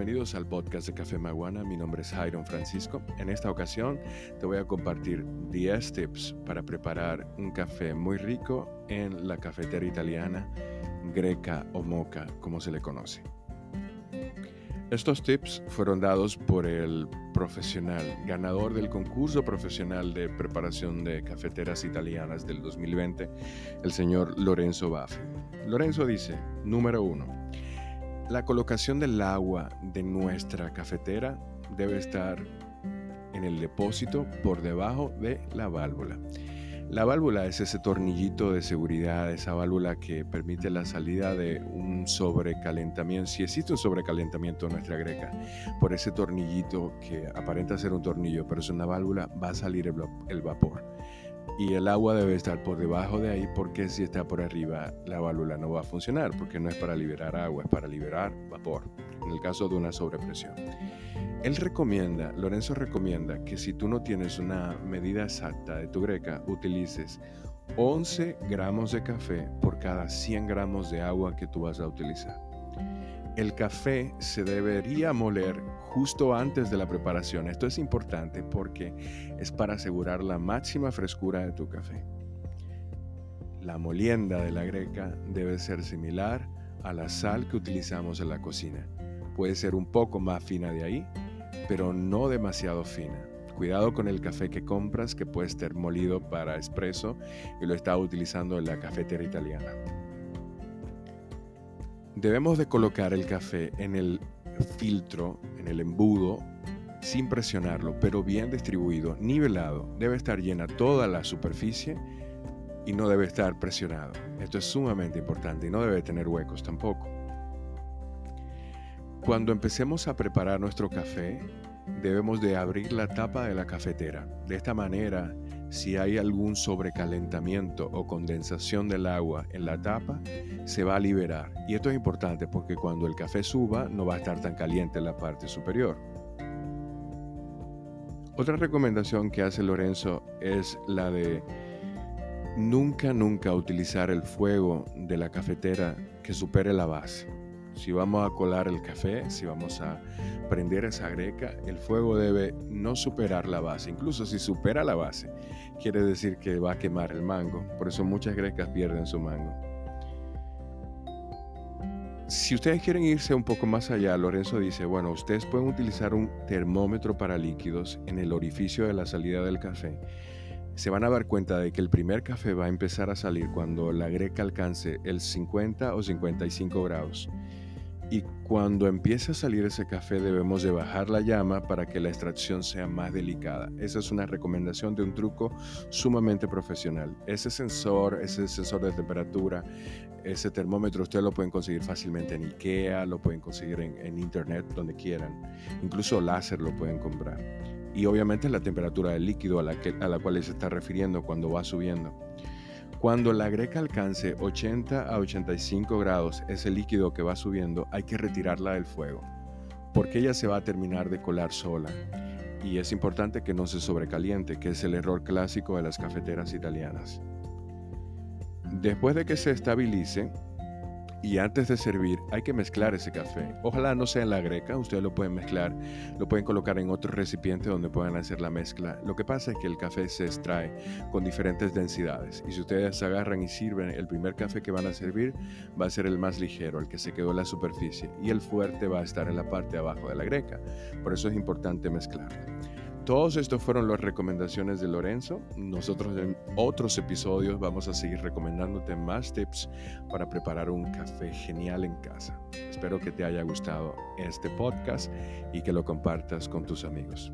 bienvenidos al podcast de Café Maguana. Mi nombre es Jairon Francisco. En esta ocasión te voy a compartir 10 tips para preparar un café muy rico en la cafetera italiana, greca o moca, como se le conoce. Estos tips fueron dados por el profesional ganador del concurso profesional de preparación de cafeteras italianas del 2020, el señor Lorenzo Baffi. Lorenzo dice, número uno, la colocación del agua de nuestra cafetera debe estar en el depósito por debajo de la válvula. La válvula es ese tornillito de seguridad, esa válvula que permite la salida de un sobrecalentamiento, si existe un sobrecalentamiento en nuestra greca, por ese tornillito que aparenta ser un tornillo, pero es una válvula, va a salir el, vapor y el agua debe estar por debajo de ahí porque si está por arriba la válvula no va a funcionar porque no es para liberar agua, es para liberar vapor en el caso de una sobrepresión. Él recomienda, Lorenzo recomienda que si tú no tienes una medida exacta de tu greca, utilices 11 gramos de café por cada 100 gramos de agua que tú vas a utilizar. El café se debería moler justo antes de la preparación. Esto es importante porque es para asegurar la máxima frescura de tu café. La molienda de la greca debe ser similar a la sal que utilizamos en la cocina. Puede ser un poco más fina de ahí, pero no demasiado fina. Cuidado con el café que compras que puede estar molido para espresso y lo está utilizando en la cafetera italiana. Debemos de colocar el café en el filtro, en el embudo, sin presionarlo, pero bien distribuido, nivelado. Debe estar llena toda la superficie y no debe estar presionado. Esto es sumamente importante y no debe tener huecos tampoco. Cuando empecemos a preparar nuestro café, debemos de abrir la tapa de la cafetera. De esta manera, si hay algún sobrecalentamiento o condensación del agua en la tapa, se va a liberar. Y esto es importante porque cuando el café suba no va a estar tan caliente en la parte superior. Otra recomendación que hace Lorenzo es la de nunca, nunca utilizar el fuego de la cafetera que supere la base. Si vamos a colar el café, si vamos a prender esa greca, el fuego debe no superar la base. Incluso si supera la base, quiere decir que va a quemar el mango. Por eso muchas grecas pierden su mango. Si ustedes quieren irse un poco más allá, Lorenzo dice, bueno, ustedes pueden utilizar un termómetro para líquidos en el orificio de la salida del café. Se van a dar cuenta de que el primer café va a empezar a salir cuando la greca alcance el 50 o 55 grados. Y cuando empiece a salir ese café debemos de bajar la llama para que la extracción sea más delicada. Esa es una recomendación de un truco sumamente profesional. Ese sensor, ese sensor de temperatura, ese termómetro ustedes lo pueden conseguir fácilmente en IKEA, lo pueden conseguir en, internet, donde quieran. Incluso láser lo pueden comprar. Y obviamente la temperatura del líquido a la, a la cual se está refiriendo cuando va subiendo. Cuando la greca alcance 80 a 85 grados, ese líquido que va subiendo, hay que retirarla del fuego, porque ella se va a terminar de colar sola. Y es importante que no se sobrecaliente, que es el error clásico de las cafeteras italianas. Después de que se estabilice, y antes de servir hay que mezclar ese café. Ojalá no sea en la greca, ustedes lo pueden mezclar, lo pueden colocar en otro recipiente donde puedan hacer la mezcla. Lo que pasa es que el café se extrae con diferentes densidades y si ustedes agarran y sirven el primer café que van a servir va a ser el más ligero, el que se quedó en la superficie y el fuerte va a estar en la parte de abajo de la greca. Por eso es importante mezclar. Todos estos fueron las recomendaciones de Lorenzo. Nosotros en otros episodios vamos a seguir recomendándote más tips para preparar un café genial en casa. Espero que te haya gustado este podcast y que lo compartas con tus amigos.